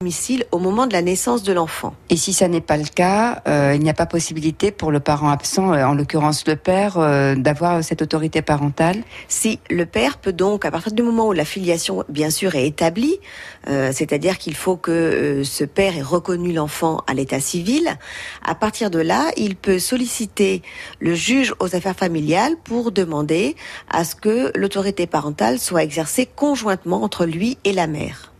domicile au moment de la naissance de l'enfant. Et si ça n'est pas le cas, euh, il n'y a pas possibilité pour le parent absent, euh, en l'occurrence le père, euh, d'avoir cette autorité parentale Si le père peut donc, à partir du moment où la filiation bien sûr est établie, euh, c'est-à-dire qu'il faut que euh, ce père ait reconnu l'enfant à l'état civil, à partir de là, il peut solliciter le juge aux affaires familiales pour demander à ce que l'autorité parentale soit exercée conjointement entre lui et la mère.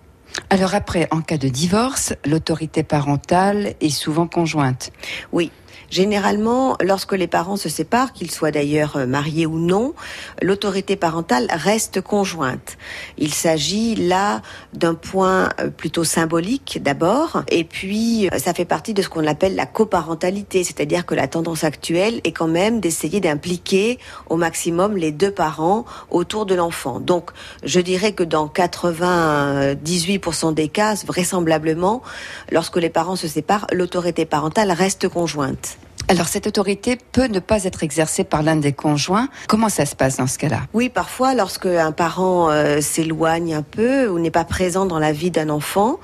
Alors après, en cas de divorce, l'autorité parentale est souvent conjointe. Oui. Généralement, lorsque les parents se séparent, qu'ils soient d'ailleurs euh, mariés ou non, l'autorité parentale reste conjointe. Il s'agit là d'un point euh, plutôt symbolique d'abord, et puis euh, ça fait partie de ce qu'on appelle la coparentalité, c'est-à-dire que la tendance actuelle est quand même d'essayer d'impliquer au maximum les deux parents autour de l'enfant. Donc, je dirais que dans 98% des cas, vraisemblablement, lorsque les parents se séparent, l'autorité parentale reste conjointe. Alors cette autorité peut ne pas être exercée par l'un des conjoints. Comment ça se passe dans ce cas-là? Oui, parfois, lorsque un parent euh, s'éloigne un peu ou n'est pas présent dans la vie d'un enfant,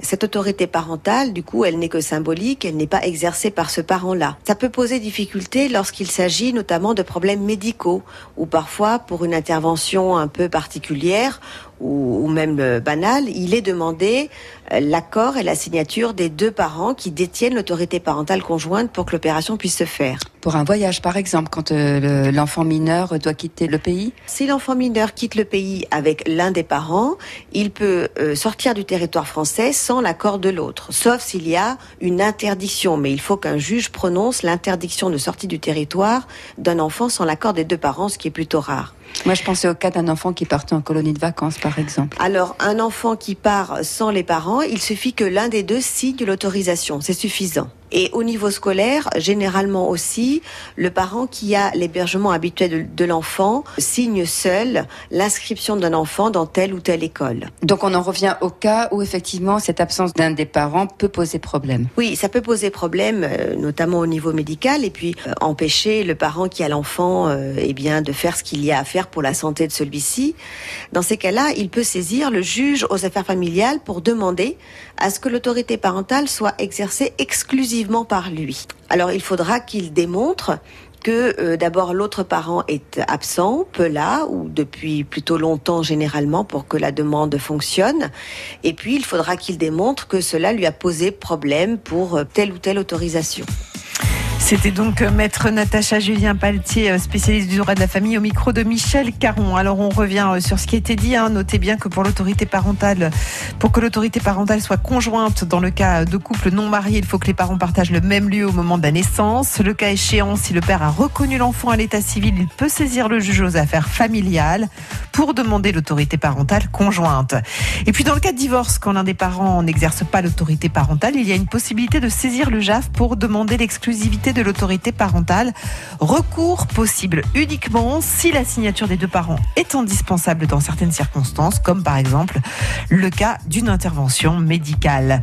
cette autorité parentale, du coup, elle n'est que symbolique, elle n'est pas exercée par ce parent-là. Ça peut poser difficulté lorsqu'il s'agit notamment de problèmes médicaux ou parfois pour une intervention un peu particulière ou, ou même euh, banale, il est demandé euh, l'accord et la signature des deux parents qui détiennent l'autorité parentale conjointe pour que l'opération puisse se faire. Pour un voyage, par exemple, quand euh, le- l'enfant mineur doit quitter le pays? Si l'enfant mineur quitte le pays avec l'un des parents, il peut euh, sortir du territoire français sans l'accord de l'autre, sauf s'il y a une interdiction. Mais il faut qu'un juge prononce l'interdiction de sortie du territoire d'un enfant sans l'accord des deux parents, ce qui est plutôt rare. Moi, je pensais au cas d'un enfant qui partait en colonie de vacances, par exemple. Alors, un enfant qui part sans les parents, il suffit que l'un des deux signe l'autorisation, c'est suffisant. Et au niveau scolaire, généralement aussi, le parent qui a l'hébergement habituel de, de l'enfant signe seul l'inscription d'un enfant dans telle ou telle école. Donc on en revient au cas où effectivement cette absence d'un des parents peut poser problème. Oui, ça peut poser problème, euh, notamment au niveau médical, et puis euh, empêcher le parent qui a l'enfant, euh, eh bien, de faire ce qu'il y a à faire pour la santé de celui-ci. Dans ces cas-là, il peut saisir le juge aux affaires familiales pour demander à ce que l'autorité parentale soit exercée exclusivement par lui. Alors, il faudra qu'il démontre que euh, d'abord l'autre parent est absent, peu là, ou depuis plutôt longtemps généralement pour que la demande fonctionne. Et puis il faudra qu'il démontre que cela lui a posé problème pour euh, telle ou telle autorisation. C'était donc euh, maître Natacha Julien Paltier, euh, spécialiste du droit de la famille, au micro de Michel Caron. Alors on revient euh, sur ce qui a été dit. Hein. Notez bien que pour l'autorité parentale, pour que l'autorité parentale soit conjointe dans le cas de couple non marié, il faut que les parents partagent le même lieu au moment de la naissance. Le cas échéant, si le père a reconnu l'enfant à l'état civil, il peut saisir le juge aux affaires familiales pour demander l'autorité parentale conjointe. Et puis dans le cas de divorce, quand l'un des parents n'exerce pas l'autorité parentale, il y a une possibilité de saisir le JAF pour demander l'exclusivité de l'autorité parentale. Recours possible uniquement si la signature des deux parents est indispensable dans certaines circonstances, comme par exemple le cas d'une intervention médicale.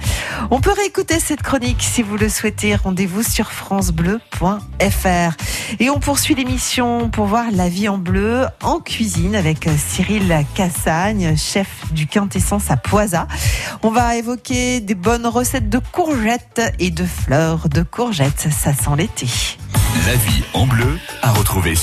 On peut réécouter cette chronique si vous le souhaitez. Rendez-vous sur francebleu.fr. Et on poursuit l'émission pour voir la vie en bleu en cuisine avec Cyril Cassagne, chef du Quintessence à Poisa. On va évoquer des bonnes recettes de courgettes et de fleurs de courgettes. Ça sent l'été. La vie en bleu à retrouver sur